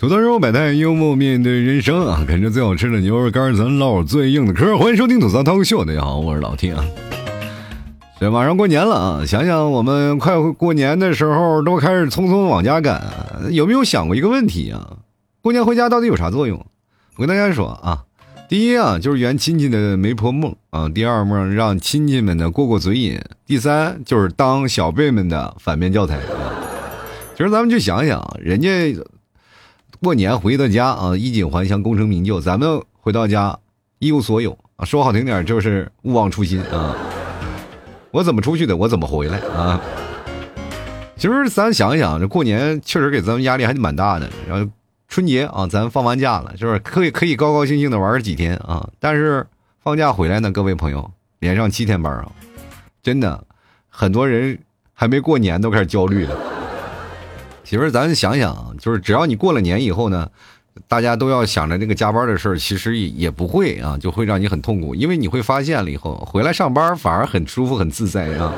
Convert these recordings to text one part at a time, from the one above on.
土豆肉百态，幽默面对人生啊！啃着最好吃的牛肉干，咱唠最硬的嗑。欢迎收听吐槽涛秀，大家好，我是老 T 啊。这马上过年了啊，想想我们快过年的时候都开始匆匆往家赶，有没有想过一个问题啊？过年回家到底有啥作用？我跟大家说啊，第一啊，就是圆亲戚的媒婆梦啊；第二梦让亲戚们呢过过嘴瘾；第三就是当小辈们的反面教材。其实咱们就想想，人家。过年回到家啊，衣锦还乡，功成名就。咱们回到家一无所有啊，说好听点就是勿忘初心啊。我怎么出去的，我怎么回来啊？其实咱想想，这过年确实给咱们压力还是蛮大的。然后春节啊，咱放完假了，就是可以可以高高兴兴的玩几天啊。但是放假回来呢，各位朋友，连上七天班啊，真的很多人还没过年都开始焦虑了。媳妇儿咱想想，就是只要你过了年以后呢，大家都要想着这个加班的事儿，其实也也不会啊，就会让你很痛苦，因为你会发现了以后回来上班反而很舒服、很自在啊。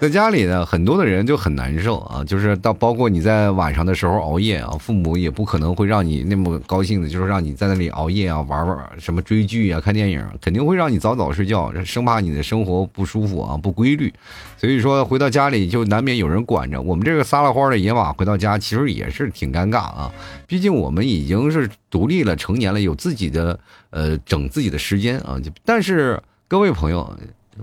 在家里呢，很多的人就很难受啊，就是到包括你在晚上的时候熬夜啊，父母也不可能会让你那么高兴的，就是让你在那里熬夜啊，玩玩什么追剧啊、看电影，肯定会让你早早睡觉，生怕你的生活不舒服啊、不规律。所以说回到家里就难免有人管着。我们这个撒了欢的野马回到家，其实也是挺尴尬啊，毕竟我们已经是独立了、成年了，有自己的呃整自己的时间啊。但是各位朋友。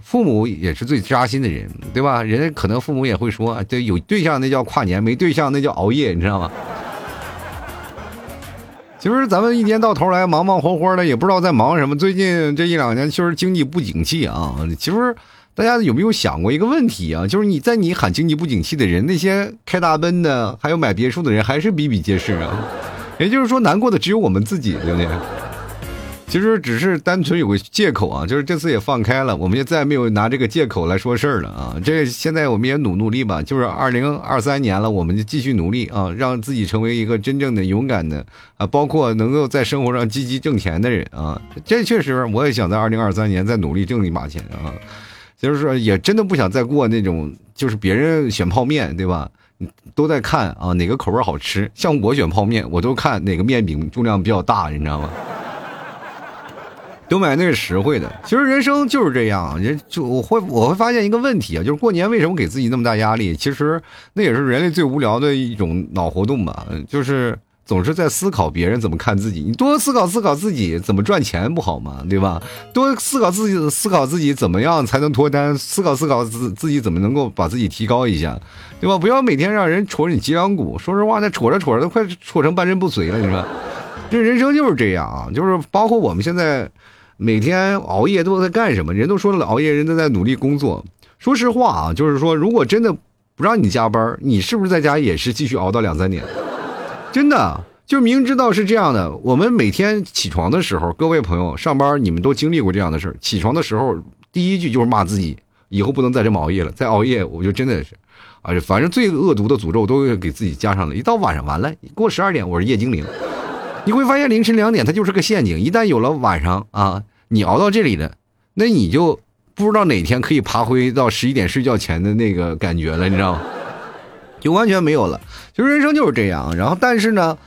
父母也是最扎心的人，对吧？人家可能父母也会说，对，有对象那叫跨年，没对象那叫熬夜，你知道吗？其实咱们一年到头来忙忙活活的，也不知道在忙什么。最近这一两年确实经济不景气啊。其实大家有没有想过一个问题啊？就是你在你喊经济不景气的人，那些开大奔的，还有买别墅的人，还是比比皆是啊。也就是说，难过的只有我们自己，对不对？其实只是单纯有个借口啊，就是这次也放开了，我们就再没有拿这个借口来说事儿了啊。这现在我们也努努力吧，就是二零二三年了，我们就继续努力啊，让自己成为一个真正的勇敢的啊，包括能够在生活上积极挣钱的人啊。这确实，我也想在二零二三年再努力挣一把钱啊。就是说，也真的不想再过那种，就是别人选泡面对吧，都在看啊哪个口味好吃。像我选泡面，我都看哪个面饼重量比较大，你知道吗？都买那个实惠的。其实人生就是这样，人就我会我会发现一个问题啊，就是过年为什么给自己那么大压力？其实那也是人类最无聊的一种脑活动吧，就是总是在思考别人怎么看自己。你多思考思考自己怎么赚钱不好吗？对吧？多思考自己思考自己怎么样才能脱单？思考思考自自己怎么能够把自己提高一下，对吧？不要每天让人戳你脊梁骨。说实话，那戳着戳着都快戳成半身不遂了。你说，这人生就是这样啊，就是包括我们现在。每天熬夜都在干什么？人都说了，熬夜人都在努力工作。说实话啊，就是说，如果真的不让你加班，你是不是在家也是继续熬到两三点？真的，就明知道是这样的。我们每天起床的时候，各位朋友上班，你们都经历过这样的事。起床的时候，第一句就是骂自己，以后不能再这么熬夜了。再熬夜，我就真的是，啊，反正最恶毒的诅咒都给自己加上了。一到晚上，完了，过十二点，我是夜精灵。你会发现凌晨两点它就是个陷阱。一旦有了晚上啊。你熬到这里了，那你就不知道哪天可以爬回到十一点睡觉前的那个感觉了，你知道吗？就完全没有了。其实人生就是这样。然后，但是呢，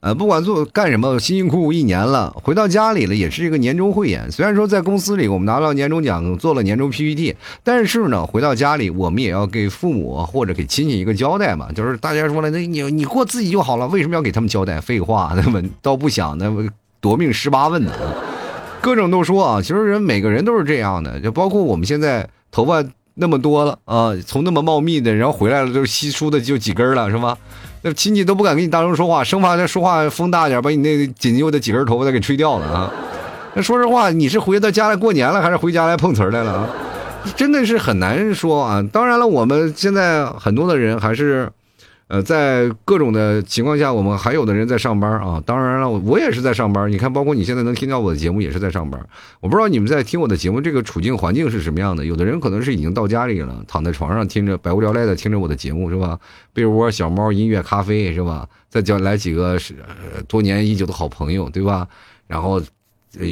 呃，不管做干什么，辛辛苦苦一年了，回到家里了，也是一个年终汇演。虽然说在公司里我们拿到年终奖，做了年终 PPT，但是呢，回到家里我们也要给父母或者给亲戚一个交代嘛。就是大家说了，那你你过自己就好了，为什么要给他们交代？废话，那么倒不想那么夺命十八问呢。各种都说啊，其实人每个人都是这样的，就包括我们现在头发那么多了啊，从那么茂密的，然后回来了就稀疏的就几根了，是吧？那亲戚都不敢跟你大声说话，生怕他说话风大点，把你那紧揪的几根头发再给吹掉了啊。那说实话，你是回到家来过年了，还是回家来碰瓷来了啊？真的是很难说啊。当然了，我们现在很多的人还是。呃，在各种的情况下，我们还有的人在上班啊。当然了，我也是在上班。你看，包括你现在能听到我的节目，也是在上班。我不知道你们在听我的节目这个处境环境是什么样的。有的人可能是已经到家里了，躺在床上听着百无聊赖的听着我的节目，是吧？被窝、小猫、音乐、咖啡，是吧？再叫来几个是多年已久的好朋友，对吧？然后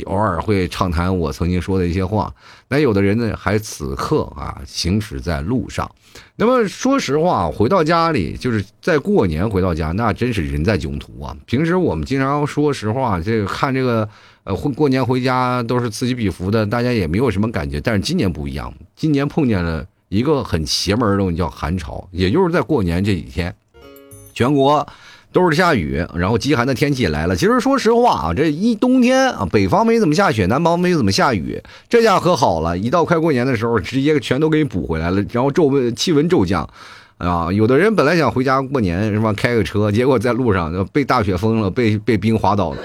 偶尔会畅谈我曾经说的一些话。那有的人呢，还此刻啊行驶在路上。那么说实话，回到家里就是在过年回到家，那真是人在囧途啊。平时我们经常说实话，这个看这个呃过过年回家都是此起彼伏的，大家也没有什么感觉。但是今年不一样，今年碰见了一个很邪门的东西，叫寒潮，也就是在过年这几天，全国。都是下雨，然后极寒的天气来了。其实说实话啊，这一冬天啊，北方没怎么下雪，南方没怎么下雨，这下可好了。一到快过年的时候，直接全都给你补回来了。然后骤温气温骤降，啊，有的人本来想回家过年是吧，开个车，结果在路上被大雪封了，被被冰滑倒了。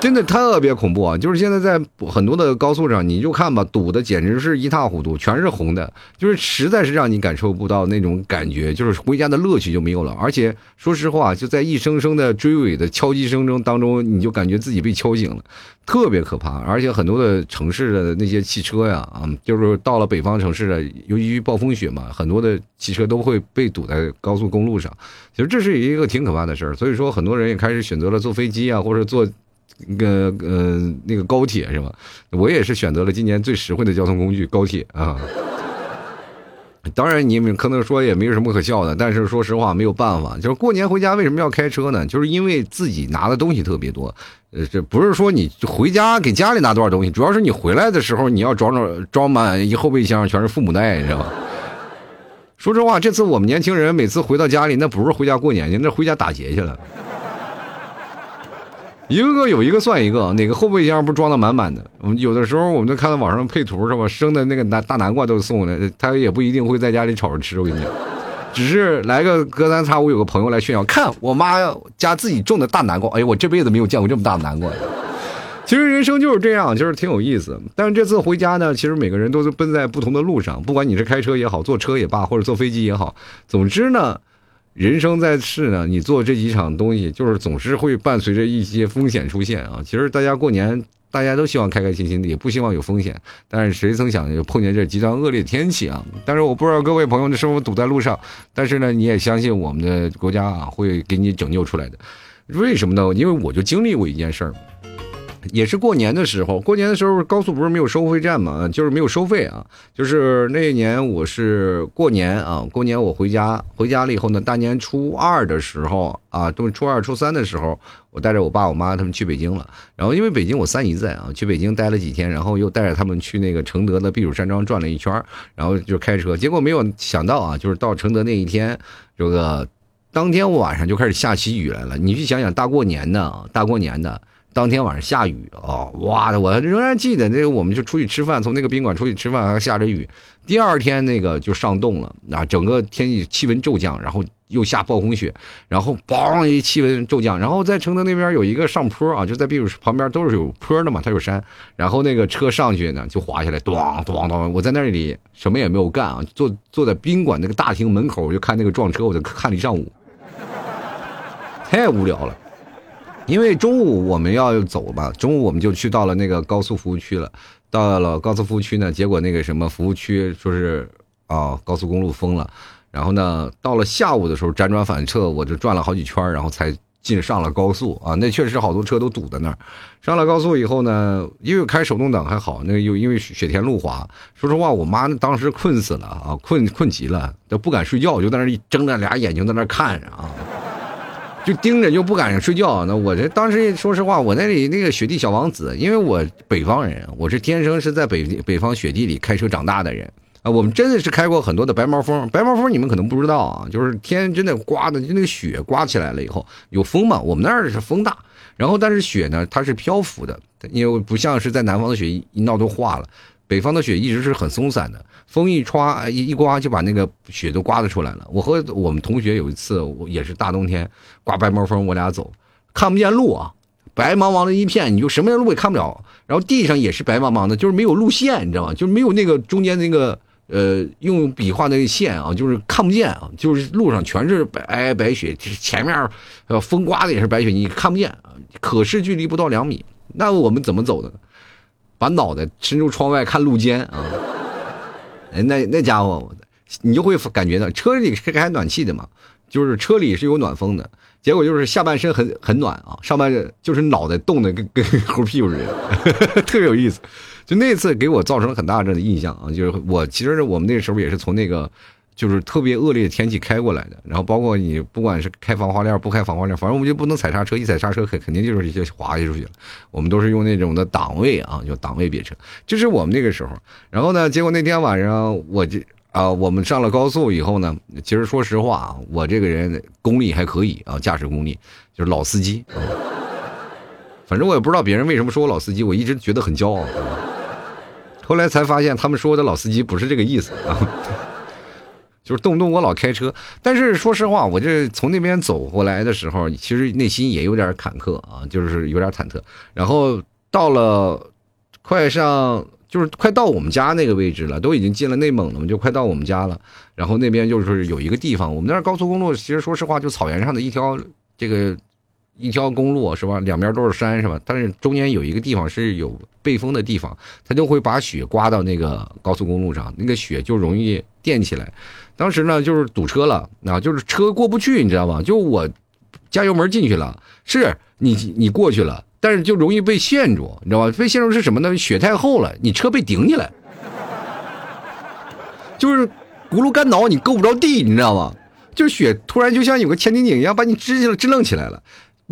真的特别恐怖啊！就是现在在很多的高速上，你就看吧，堵的简直是一塌糊涂，全是红的，就是实在是让你感受不到那种感觉，就是回家的乐趣就没有了。而且说实话，就在一声声的追尾的敲击声中当中，你就感觉自己被敲醒了，特别可怕。而且很多的城市的那些汽车呀，啊，就是到了北方城市的，由于暴风雪嘛，很多的汽车都会被堵在高速公路上。其实这是一个挺可怕的事儿，所以说很多人也开始选择了坐飞机啊，或者坐。那个呃，那个高铁是吧？我也是选择了今年最实惠的交通工具高铁啊。当然，你们可能说也没有什么可笑的，但是说实话没有办法，就是过年回家为什么要开车呢？就是因为自己拿的东西特别多。呃，这不是说你回家给家里拿多少东西，主要是你回来的时候你要装装装满一后备箱，全是父母带，你知道吧？说实话，这次我们年轻人每次回到家里，那不是回家过年去，那回家打劫去了。一个个有一个算一个，哪个后备箱不装的满满的？我们有的时候我们都看到网上配图是吧？生的那个南大南瓜都送的，他也不一定会在家里炒着吃。我跟你讲，只是来个隔三差五有个朋友来炫耀，看我妈家自己种的大南瓜，哎，我这辈子没有见过这么大的南瓜。其实人生就是这样，就是挺有意思。但是这次回家呢，其实每个人都是奔在不同的路上，不管你是开车也好，坐车也罢，或者坐飞机也好，总之呢。人生在世呢，你做这几场东西，就是总是会伴随着一些风险出现啊。其实大家过年，大家都希望开开心心的，也不希望有风险。但是谁曾想就碰见这极端恶劣天气啊！但是我不知道各位朋友是否堵在路上，但是呢，你也相信我们的国家啊会给你拯救出来的。为什么呢？因为我就经历过一件事儿。也是过年的时候，过年的时候高速不是没有收费站嘛，就是没有收费啊。就是那一年我是过年啊，过年我回家，回家了以后呢，大年初二的时候啊，都初二初三的时候，我带着我爸我妈他们去北京了。然后因为北京我三姨在啊，去北京待了几天，然后又带着他们去那个承德的避暑山庄转了一圈，然后就开车。结果没有想到啊，就是到承德那一天，这个当天晚上就开始下起雨来了。你去想想，大过年的，大过年的。当天晚上下雨啊，哇的！我仍然记得那个，我们就出去吃饭，从那个宾馆出去吃饭，还下着雨。第二天那个就上冻了啊，整个天气气温骤降，然后又下暴风雪，然后嘣一气温骤降，然后在承德那边有一个上坡啊，就在避暑旁边都是有坡的嘛，它有山，然后那个车上去呢就滑下来，咣咣咣！我在那里什么也没有干啊，坐坐在宾馆那个大厅门口，我就看那个撞车，我就看了一上午，太无聊了。因为中午我们要走嘛，中午我们就去到了那个高速服务区了。到了高速服务区呢，结果那个什么服务区说是啊高速公路封了。然后呢，到了下午的时候辗转反侧，我就转了好几圈，然后才进上了高速啊。那确实好多车都堵在那儿。上了高速以后呢，因为开手动挡还好，那个又因为雪天路滑。说实话，我妈当时困死了啊，困困极了，都不敢睡觉，就在那一睁着俩眼睛在那看着啊。就盯着就不敢睡觉。那我这当时说实话，我那里那个雪地小王子，因为我北方人，我是天生是在北北方雪地里开车长大的人啊。我们真的是开过很多的白毛风，白毛风你们可能不知道啊，就是天真的刮的，就那个雪刮起来了以后有风嘛，我们那儿是风大，然后但是雪呢它是漂浮的，因为不像是在南方的雪一一闹都化了。北方的雪一直是很松散的，风一刮一一刮就把那个雪都刮得出来了。我和我们同学有一次，我也是大冬天刮白毛风，我俩走看不见路啊，白茫茫的一片，你就什么样路也看不了。然后地上也是白茫茫的，就是没有路线，你知道吗？就是没有那个中间那个呃用笔画那个线啊，就是看不见啊，就是路上全是白白雪，前面呃风刮的也是白雪，你看不见，可视距离不到两米。那我们怎么走的？把脑袋伸出窗外看路肩啊！哎，那那家伙，你就会感觉到车里是开暖气的嘛，就是车里是有暖风的，结果就是下半身很很暖啊，上半身就是脑袋冻得跟跟猴屁股似的，特别有意思。就那次给我造成了很大的印象啊，就是我其实我们那时候也是从那个就是特别恶劣的天气开过来的，然后包括你不管是开防滑链不开防滑链，反正我们就不能踩刹车，一踩刹车肯肯定就是一些滑下去了。我们都是用那种的档位啊，就档位别车，这是我们那个时候。然后呢，结果那天晚上我这。啊，我们上了高速以后呢，其实说实话啊，我这个人功力还可以啊，驾驶功力就是老司机。反正我也不知道别人为什么说我老司机，我一直觉得很骄傲。后来才发现，他们说我的老司机不是这个意思啊，就是动不动我老开车。但是说实话，我这从那边走过来的时候，其实内心也有点坎坷啊，就是有点忐忑。然后到了快上。就是快到我们家那个位置了，都已经进了内蒙了嘛，就快到我们家了。然后那边就是有一个地方，我们那儿高速公路，其实说实话，就草原上的一条这个一条公路是吧？两边都是山是吧？但是中间有一个地方是有背风的地方，它就会把雪刮到那个高速公路上，那个雪就容易垫起来。当时呢，就是堵车了，啊，就是车过不去，你知道吗？就我加油门进去了，是你你过去了。但是就容易被陷住，你知道吧？被陷住是什么呢？雪太厚了，你车被顶起来，就是轱辘干挠，你够不着地，你知道吗？就是雪突然就像有个千斤顶一样把你支起来、支棱起来了，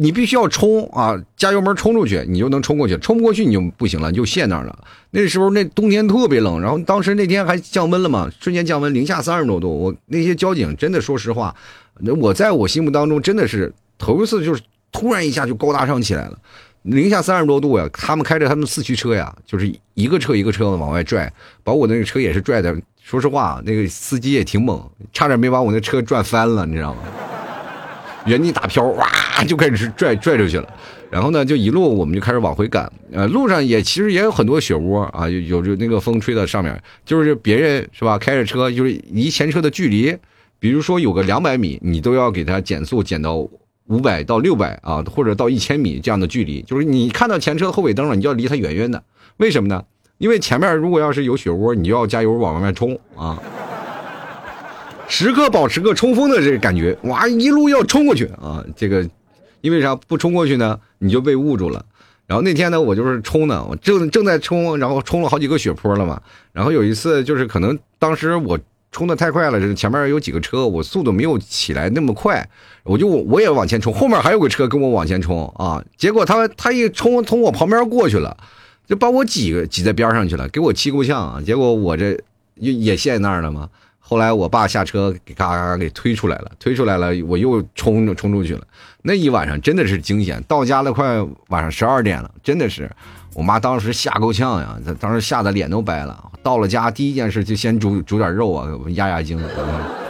你必须要冲啊，加油门冲出去，你就能冲过去，冲不过去你就不行了，你就陷那儿了。那时候那冬天特别冷，然后当时那天还降温了嘛，瞬间降温，零下三十多度。我那些交警真的说实话，那我在我心目当中真的是头一次，就是突然一下就高大上起来了。零下三十多度呀，他们开着他们四驱车呀，就是一个车一个车的往外拽，把我那个车也是拽的。说实话，那个司机也挺猛，差点没把我那车转翻了，你知道吗？原地打飘，哇，就开始拽拽出去了。然后呢，就一路我们就开始往回赶。呃，路上也其实也有很多雪窝啊，有有那个风吹到上面，就是别人是吧，开着车就是离前车的距离，比如说有个两百米，你都要给他减速减到。五百到六百啊，或者到一千米这样的距离，就是你看到前车的后尾灯了，你就要离它远远的。为什么呢？因为前面如果要是有雪窝，你就要加油往外面冲啊，时刻保持个冲锋的这个感觉，哇，一路要冲过去啊！这个因为啥不冲过去呢？你就被误住了。然后那天呢，我就是冲呢，我正正在冲，然后冲了好几个雪坡了嘛。然后有一次就是可能当时我。冲的太快了，这前面有几个车，我速度没有起来那么快，我就我也往前冲，后面还有个车跟我往前冲啊，结果他他一冲从我旁边过去了，就把我挤挤在边上去了，给我气够呛啊，结果我这也也陷那儿了嘛。后来我爸下车给嘎嘎嘎给推出来了，推出来了，我又冲着冲出去了，那一晚上真的是惊险，到家了快晚上十二点了，真的是。我妈当时吓够呛呀，她当时吓得脸都白了。到了家，第一件事就先煮煮点肉啊，压压惊。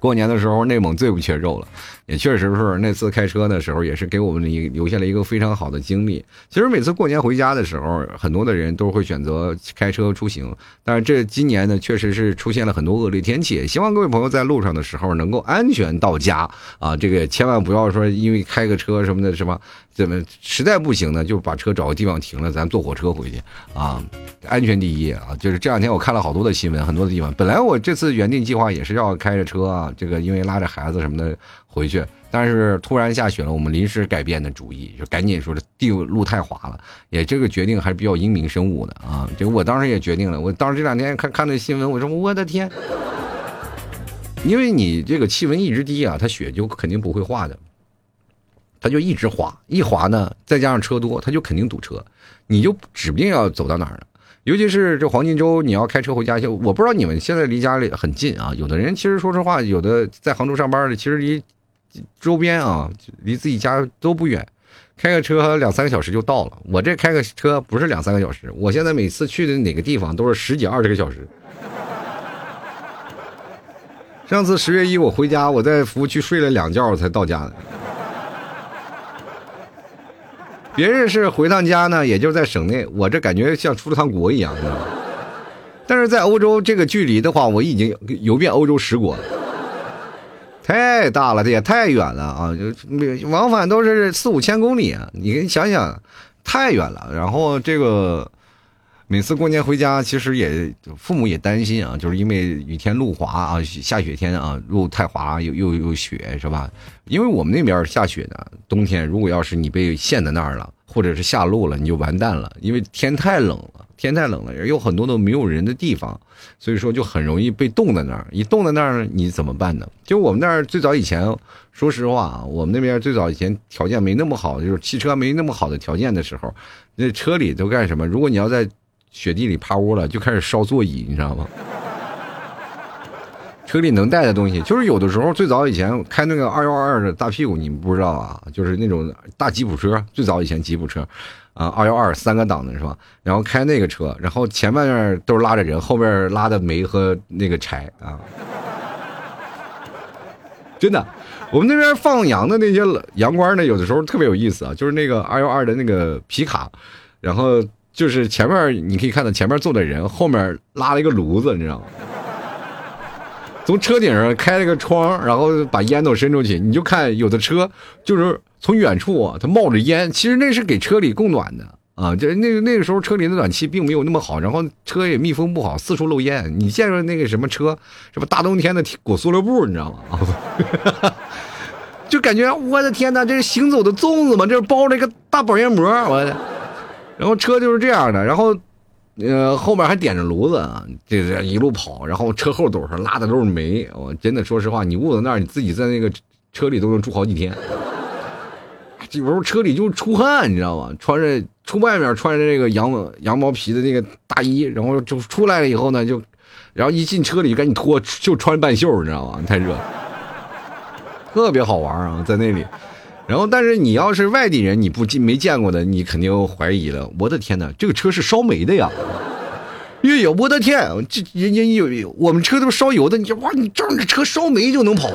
过年的时候，内蒙最不缺肉了。也确实是那次开车的时候，也是给我们留留下了一个非常好的经历。其实每次过年回家的时候，很多的人都会选择开车出行。但是这今年呢，确实是出现了很多恶劣天气。希望各位朋友在路上的时候能够安全到家啊！这个千万不要说因为开个车什么的，什么怎么实在不行呢，就把车找个地方停了，咱坐火车回去啊！安全第一啊！就是这两天我看了好多的新闻，很多的地方本来我这次原定计划也是要开着车啊，这个因为拉着孩子什么的。回去，但是突然下雪了，我们临时改变的主意，就赶紧说这地路太滑了，也这个决定还是比较英明神武的啊。这我当时也决定了，我当时这两天看看那新闻，我说我的天，因为你这个气温一直低啊，它雪就肯定不会化的，它就一直滑，一滑呢，再加上车多，它就肯定堵车，你就指不定要走到哪儿了。尤其是这黄金周，你要开车回家，去我不知道你们现在离家里很近啊。有的人其实说实话，有的在杭州上班的，其实离。周边啊，离自己家都不远，开个车两三个小时就到了。我这开个车不是两三个小时，我现在每次去的哪个地方都是十几二十个小时。上次十月一我回家，我在服务区睡了两觉才到家的。别人是回趟家呢，也就在省内，我这感觉像出了趟国一样，但是在欧洲这个距离的话，我已经游遍欧洲十国了。太大了，这也太远了啊！就往返都是四五千公里啊，你想想，太远了。然后这个，每次过年回家，其实也父母也担心啊，就是因为雨天路滑啊，下雪天啊，路太滑又又又雪是吧？因为我们那边下雪呢，冬天如果要是你被陷在那儿了，或者是下路了，你就完蛋了，因为天太冷了，天太冷了，也有很多都没有人的地方，所以说就很容易被冻在那儿。一冻在那儿，你怎么办呢？就我们那儿最早以前，说实话啊，我们那边最早以前条件没那么好，就是汽车没那么好的条件的时候，那车里都干什么？如果你要在雪地里趴窝了，就开始烧座椅，你知道吗？车里能带的东西，就是有的时候最早以前开那个二幺二的大屁股，你们不知道啊，就是那种大吉普车，最早以前吉普车，啊，二幺二三个档的是吧？然后开那个车，然后前半面都是拉着人，后边拉的煤和那个柴啊。真的，我们那边放羊的那些羊倌呢，有的时候特别有意思啊，就是那个二幺二的那个皮卡，然后。就是前面你可以看到前面坐的人，后面拉了一个炉子，你知道吗？从车顶上开了个窗，然后把烟都伸出去，你就看有的车就是从远处啊，它冒着烟，其实那是给车里供暖的啊。这那个那个时候车里的暖气并没有那么好，然后车也密封不好，四处漏烟。你见着那个什么车，什么大冬天的裹塑料布，你知道吗？就感觉我的天哪，这是行走的粽子吗？这是包了一个大保鲜膜，我的。然后车就是这样的，然后，呃，后面还点着炉子啊，这这一路跑，然后车后斗上拉的都是煤。我真的说实话，你捂在那儿，你自己在那个车里都能住好几天。有时候车里就出汗，你知道吗？穿着出外面穿着那个羊羊毛皮的那个大衣，然后就出来了以后呢，就，然后一进车里赶紧脱，就穿半袖，你知道吗？太热，特别好玩啊，在那里。然后，但是你要是外地人，你不见没见过的，你肯定怀疑了。我的天哪，这个车是烧煤的呀！越野，我的天，这人家有我们车都是烧油的，你哇，你仗着车烧煤就能跑。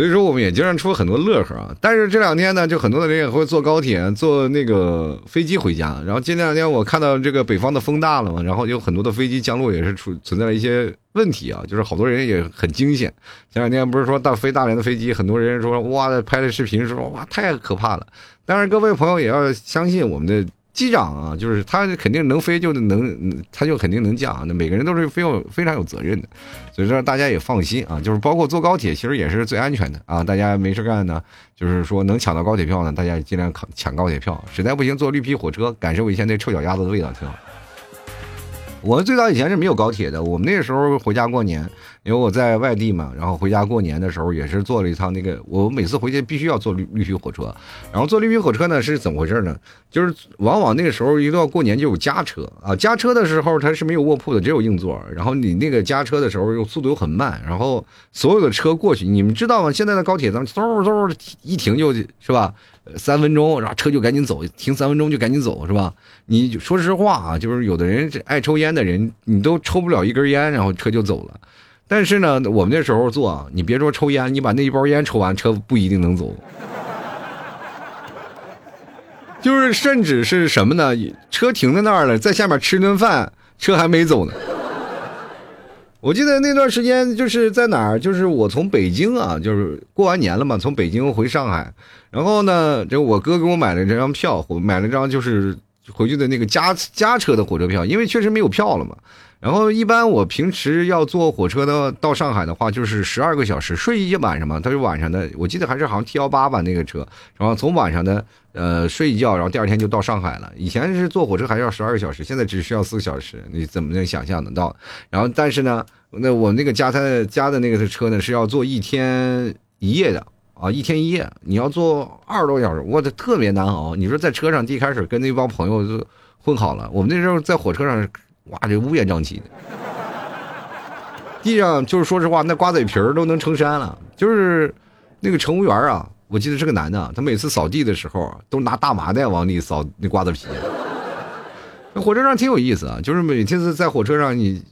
所以说，我们也经常出很多乐呵啊。但是这两天呢，就很多的人也会坐高铁、坐那个飞机回家。然后这两天我看到这个北方的风大了嘛，然后有很多的飞机降落也是出存在了一些问题啊，就是好多人也很惊险。前两天不是说大飞大连的飞机，很多人说哇的，拍的视频说哇太可怕了。当然，各位朋友也要相信我们的。机长啊，就是他肯定能飞，就能，他就肯定能降。那每个人都是非常非常有责任的，所以说大家也放心啊。就是包括坐高铁，其实也是最安全的啊。大家没事干呢，就是说能抢到高铁票呢，大家尽量抢抢高铁票。实在不行，坐绿皮火车，感受一下那臭脚丫子的味道，挺好。我最早以前是没有高铁的，我们那时候回家过年，因为我在外地嘛，然后回家过年的时候也是坐了一趟那个，我每次回去必须要坐绿绿皮火车，然后坐绿皮火车呢是怎么回事呢？就是往往那个时候一到过年就有加车啊，加车的时候它是没有卧铺的，只有硬座，然后你那个加车的时候又速度又很慢，然后所有的车过去，你们知道吗？现在的高铁咱嗖嗖一停就是吧？三分钟，然后车就赶紧走，停三分钟就赶紧走，是吧？你说实话啊，就是有的人爱抽烟的人，你都抽不了一根烟，然后车就走了。但是呢，我们那时候坐，你别说抽烟，你把那一包烟抽完，车不一定能走。就是甚至是什么呢？车停在那儿了，在下面吃顿饭，车还没走呢。我记得那段时间就是在哪儿，就是我从北京啊，就是过完年了嘛，从北京回上海，然后呢，这我哥给我买了这张票，买了张就是回去的那个加加车的火车票，因为确实没有票了嘛。然后一般我平时要坐火车的到上海的话，就是十二个小时，睡一晚上嘛。他是晚上的，我记得还是好像 T 幺八吧那个车，然后从晚上的呃睡一觉，然后第二天就到上海了。以前是坐火车还要十二个小时，现在只需要四个小时，你怎么能想象得到？然后但是呢，那我那个加他加的那个车呢是要坐一天一夜的啊，一天一夜，你要坐二十多小时，我的特别难熬。你说在车上一开始跟那帮朋友就混好了，我们那时候在火车上。哇，这乌烟瘴气的，地上就是说实话，那瓜子皮儿都能成山了。就是那个乘务员啊，我记得是个男的，他每次扫地的时候都拿大麻袋往里扫那瓜子皮。那火车上挺有意思啊，就是每次在火车上你。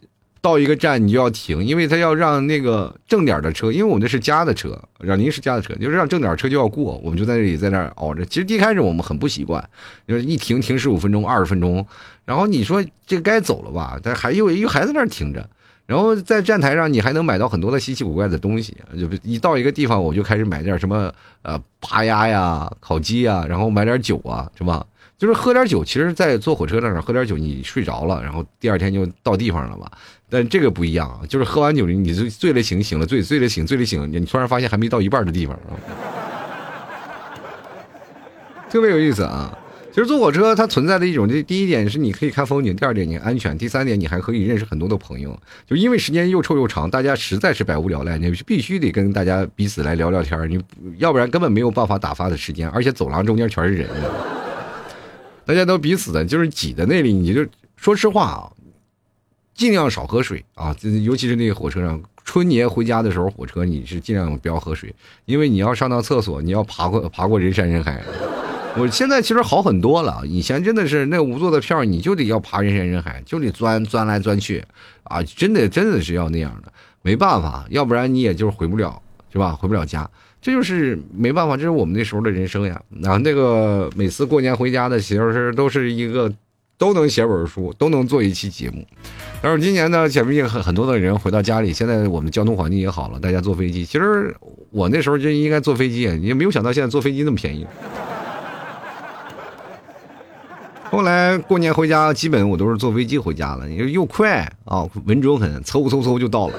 到一个站你就要停，因为他要让那个正点的车，因为我们那是加的车，让临时加的车，就是让正点车就要过，我们就在那里在那熬着。其实一开始我们很不习惯，就是一停停十五分钟、二十分钟，然后你说这该走了吧，但还又又还在那儿停着，然后在站台上你还能买到很多的稀奇古怪的东西，就一到一个地方我就开始买点什么呃扒鸭呀、烤鸡呀，然后买点酒啊，是吧？就是喝点酒，其实，在坐火车上喝点酒，你睡着了，然后第二天就到地方了吧。但这个不一样，就是喝完酒你醉醉了醒，醒了醉，醉了醒，醉了醒，你突然发现还没到一半的地方，特别有意思啊。其实坐火车它存在的一种，这第一点是你可以看风景，第二点你安全，第三点你还可以认识很多的朋友。就因为时间又臭又长，大家实在是百无聊赖，你必须得跟大家彼此来聊聊天你要不然根本没有办法打发的时间，而且走廊中间全是人，大家都彼此的就是挤在那里，你就说实话啊，尽量少喝水啊，尤其是那个火车上，春节回家的时候，火车你是尽量不要喝水，因为你要上趟厕所，你要爬过爬过人山人海。我现在其实好很多了，以前真的是那无座的票，你就得要爬人山人海，就得钻钻来钻去，啊，真的真的是要那样的，没办法，要不然你也就是回不了，是吧？回不了家，这就是没办法，这是我们那时候的人生呀。然后那个每次过年回家的时候是都是一个都能写本书，都能做一期节目。但是今年呢，前面很很多的人回到家里，现在我们交通环境也好了，大家坐飞机。其实我那时候就应该坐飞机，也没有想到现在坐飞机那么便宜。后来过年回家，基本我都是坐飞机回家了，又又快啊，稳准狠，嗖嗖嗖就到了。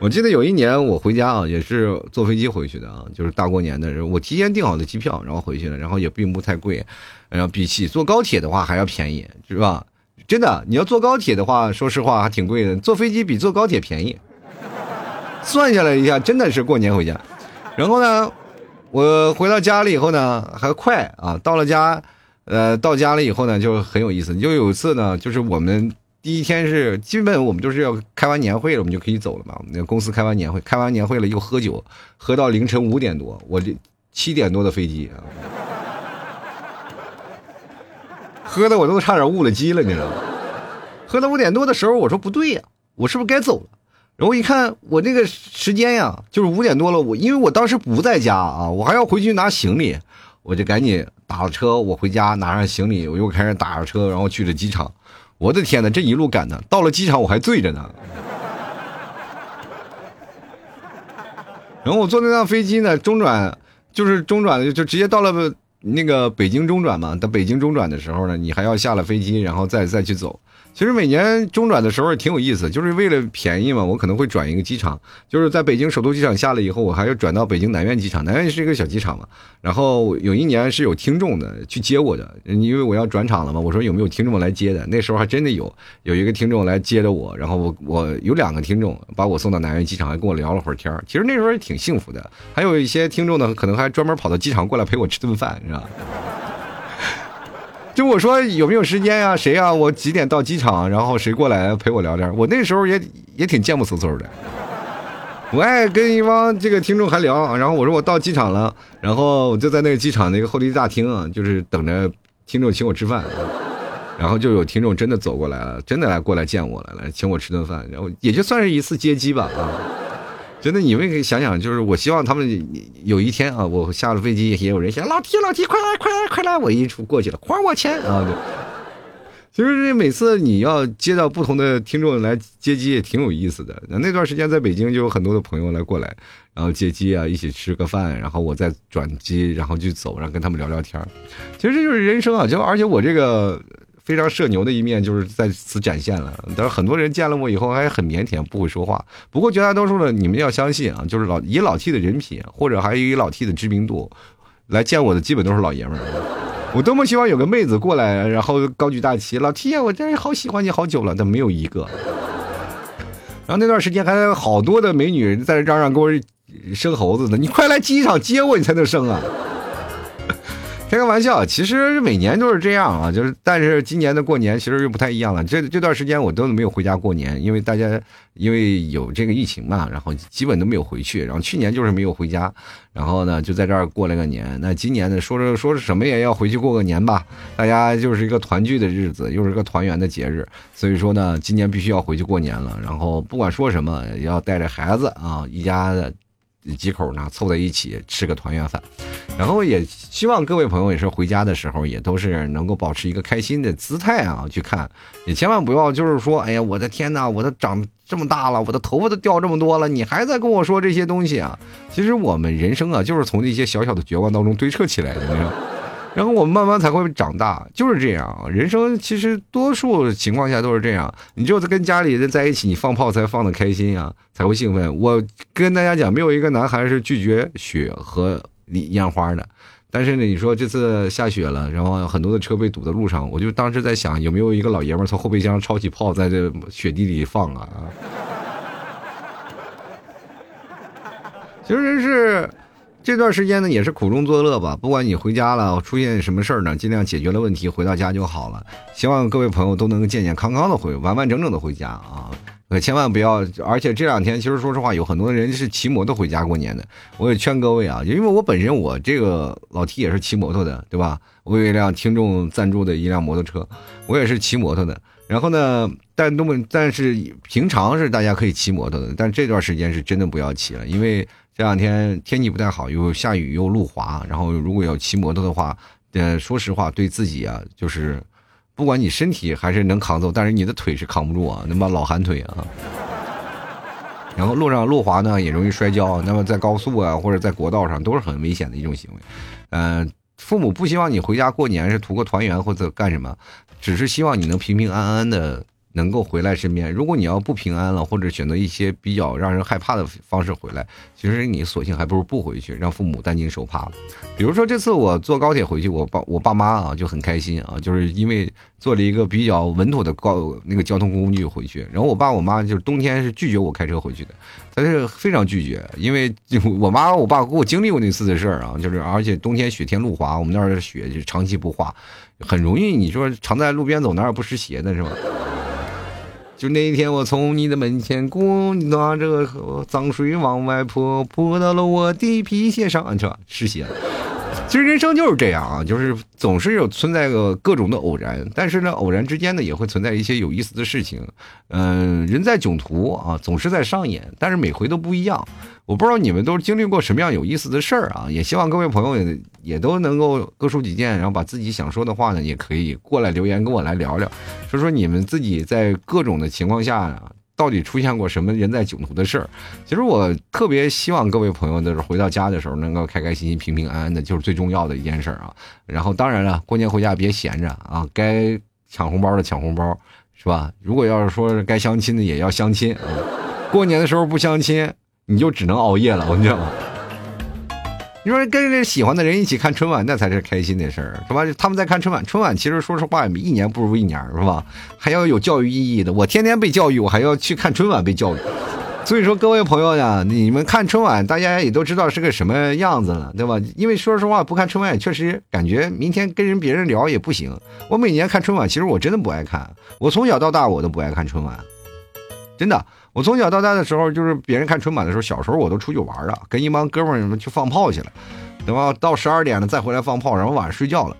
我记得有一年我回家啊，也是坐飞机回去的啊，就是大过年的时候，我提前订好的机票，然后回去了，然后也并不太贵，然后比起坐高铁的话还要便宜，是吧？真的，你要坐高铁的话，说实话还挺贵的，坐飞机比坐高铁便宜。算下来一下，真的是过年回家。然后呢，我回到家了以后呢，还快啊，到了家。呃，到家了以后呢，就很有意思。就有一次呢，就是我们第一天是基本我们都是要开完年会了，我们就可以走了嘛。那公司开完年会，开完年会了又喝酒，喝到凌晨五点多，我这七点多的飞机啊，喝的我都差点误了机了，你知道吗？喝到五点多的时候，我说不对呀，我是不是该走了？然后一看我那个时间呀，就是五点多了，我因为我当时不在家啊，我还要回去拿行李。我就赶紧打了车，我回家拿上行李，我又开始打着车，然后去了机场。我的天哪，这一路赶的，到了机场我还醉着呢。然后我坐那趟飞机呢，中转就是中转的，就直接到了那个北京中转嘛。到北京中转的时候呢，你还要下了飞机，然后再再去走。其实每年中转的时候也挺有意思，就是为了便宜嘛，我可能会转一个机场，就是在北京首都机场下了以后，我还要转到北京南苑机场。南苑是一个小机场嘛，然后有一年是有听众的去接我的，因为我要转场了嘛，我说有没有听众来接的？那时候还真的有，有一个听众来接的我，然后我我有两个听众把我送到南苑机场，还跟我聊了会儿天其实那时候也挺幸福的，还有一些听众呢，可能还专门跑到机场过来陪我吃顿饭，是吧？就我说有没有时间呀？谁呀？我几点到机场？然后谁过来陪我聊天？我那时候也也挺贱不嗖嗖的，我爱跟一帮这个听众还聊。然后我说我到机场了，然后我就在那个机场那个候机大厅啊，就是等着听众请我吃饭。然后就有听众真的走过来了，真的来过来见我了，来请我吃顿饭。然后也就算是一次接机吧啊。真的，你们可以想想，就是我希望他们有一天啊，我下了飞机也有人想老提老提，快来快来快来，我一出过去了，还我钱啊！对，其实这每次你要接到不同的听众来接机也挺有意思的。那那段时间在北京就有很多的朋友来过来，然后接机啊，一起吃个饭，然后我再转机，然后就走，然后跟他们聊聊天其实这就是人生啊！就而且我这个。非常社牛的一面就是在此展现了，但是很多人见了我以后还很腼腆，不会说话。不过绝大多数的你们要相信啊，就是老以老 T 的人品，或者还以老 T 的知名度来见我的，基本都是老爷们儿。我多么希望有个妹子过来，然后高举大旗，老 T 啊，我真是好喜欢你好久了，但没有一个。然后那段时间还有好多的美女在这嚷嚷给我生猴子呢，你快来机场接我，你才能生啊。开个玩笑，其实每年都是这样啊，就是但是今年的过年其实又不太一样了。这这段时间我都没有回家过年，因为大家因为有这个疫情嘛，然后基本都没有回去。然后去年就是没有回家，然后呢就在这儿过了个年。那今年呢说着说着什么也要回去过个年吧，大家就是一个团聚的日子，又是个团圆的节日，所以说呢今年必须要回去过年了。然后不管说什么，也要带着孩子啊，一家的。几口呢凑在一起吃个团圆饭，然后也希望各位朋友也是回家的时候也都是能够保持一个开心的姿态啊去看，也千万不要就是说，哎呀，我的天哪，我的长这么大了，我的头发都掉这么多了，你还在跟我说这些东西啊？其实我们人生啊，就是从那些小小的绝望当中堆砌起来的，你知道。然后我们慢慢才会长大，就是这样。人生其实多数情况下都是这样，你只有跟家里人在一起，你放炮才放的开心啊，才会兴奋。我跟大家讲，没有一个男孩是拒绝雪和烟花的。但是呢，你说这次下雪了，然后很多的车被堵在路上，我就当时在想，有没有一个老爷们从后备箱抄起炮，在这雪地里放啊？其实是这段时间呢，也是苦中作乐吧。不管你回家了，出现什么事儿呢，尽量解决了问题，回到家就好了。希望各位朋友都能健健康康的回，完完整整的回家啊。可千万不要，而且这两天其实说实话，有很多人是骑摩托回家过年的。我也劝各位啊，因为我本身我这个老 T 也是骑摩托的，对吧？我有一辆听众赞助的一辆摩托车，我也是骑摩托的。然后呢，但那么但是平常是大家可以骑摩托的，但这段时间是真的不要骑了，因为这两天天气不太好，又下雨又路滑。然后如果要骑摩托的话，呃，说实话对自己啊，就是。不管你身体还是能扛揍，但是你的腿是扛不住啊，那么老寒腿啊。然后路上路滑呢，也容易摔跤。那么在高速啊，或者在国道上，都是很危险的一种行为。嗯，父母不希望你回家过年是图个团圆或者干什么，只是希望你能平平安安的。能够回来身边，如果你要不平安了，或者选择一些比较让人害怕的方式回来，其实你索性还不如不回去，让父母担惊受怕。比如说这次我坐高铁回去，我爸我爸妈啊就很开心啊，就是因为坐了一个比较稳妥的高那个交通工具回去。然后我爸我妈就是冬天是拒绝我开车回去的，他是非常拒绝，因为就我妈我爸给我经历过那次的事儿啊，就是而且冬天雪天路滑，我们那儿的雪就长期不化，很容易你说常在路边走，哪有不湿鞋的是吧？就那一天，我从你的门前过，你拿着脏水往外泼，泼到了我的皮鞋上，是吧？湿鞋。其实人生就是这样啊，就是总是有存在个各种的偶然，但是呢，偶然之间呢，也会存在一些有意思的事情。嗯，人在囧途啊，总是在上演，但是每回都不一样。我不知道你们都经历过什么样有意思的事儿啊？也希望各位朋友也也都能够各抒己见，然后把自己想说的话呢，也可以过来留言跟我来聊聊，说说你们自己在各种的情况下到底出现过什么人在囧途的事儿。其实我特别希望各位朋友就是回到家的时候能够开开心心、平平安安的，就是最重要的一件事啊。然后当然了，过年回家别闲着啊，该抢红包的抢红包，是吧？如果要是说该相亲的也要相亲啊。过年的时候不相亲。你就只能熬夜了，我跟你讲。你说跟着喜欢的人一起看春晚，那才是开心的事儿，是吧？他们在看春晚，春晚其实说实话，一年不如一年，是吧？还要有教育意义的。我天天被教育，我还要去看春晚被教育。所以说，各位朋友呀，你们看春晚，大家也都知道是个什么样子了，对吧？因为说实话，不看春晚，确实感觉明天跟人别人聊也不行。我每年看春晚，其实我真的不爱看。我从小到大，我都不爱看春晚，真的。我从小到大的时候，就是别人看春晚的时候，小时候我都出去玩了，跟一帮哥们儿们去放炮去了，对吧？到十二点了再回来放炮，然后晚上睡觉了。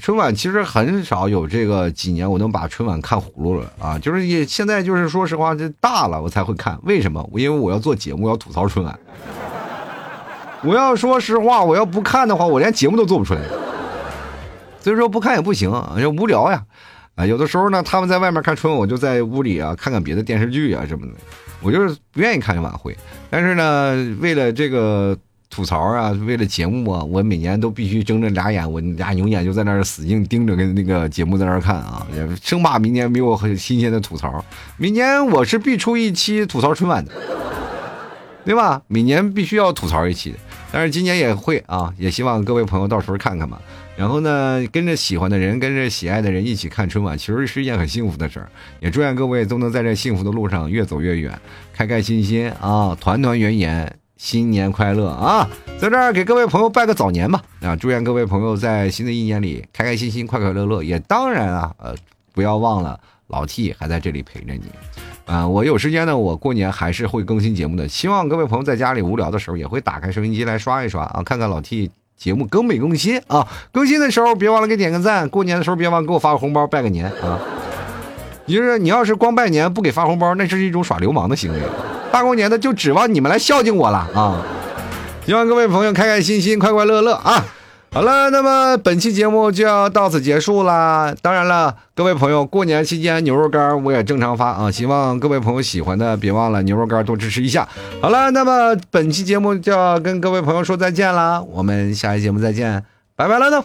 春晚其实很少有这个几年我能把春晚看糊了啊，就是也现在就是说实话，这大了我才会看。为什么？因为我要做节目，要吐槽春晚。我要说实话，我要不看的话，我连节目都做不出来。所以说不看也不行，要无聊呀。啊，有的时候呢，他们在外面看春晚，我就在屋里啊看看别的电视剧啊什么的。我就是不愿意看晚会，但是呢，为了这个吐槽啊，为了节目啊，我每年都必须睁着俩眼，我俩牛眼就在那儿死劲盯着跟那个节目在那儿看啊，也生怕明年没有很新鲜的吐槽。明年我是必出一期吐槽春晚的，对吧？每年必须要吐槽一期，但是今年也会啊，也希望各位朋友到时候看看吧。然后呢，跟着喜欢的人，跟着喜爱的人一起看春晚，其实是一件很幸福的事儿。也祝愿各位都能在这幸福的路上越走越远，开开心心啊，团团圆圆，新年快乐啊！在这儿给各位朋友拜个早年吧啊！祝愿各位朋友在新的一年里开开心心，快快乐乐。也当然啊，呃，不要忘了老 T 还在这里陪着你啊！我有时间呢，我过年还是会更新节目的。希望各位朋友在家里无聊的时候，也会打开收音机来刷一刷啊，看看老 T。节目更没更新啊？更新的时候别忘了给点个赞。过年的时候别忘给我发个红包，拜个年啊！就是你要是光拜年不给发红包，那是一种耍流氓的行为。大过年的就指望你们来孝敬我了啊！希望各位朋友开开心心、快快乐乐啊！好了，那么本期节目就要到此结束啦。当然了，各位朋友，过年期间牛肉干我也正常发啊，希望各位朋友喜欢的，别忘了牛肉干多支持一下。好了，那么本期节目就要跟各位朋友说再见啦，我们下期节目再见，拜拜了呢。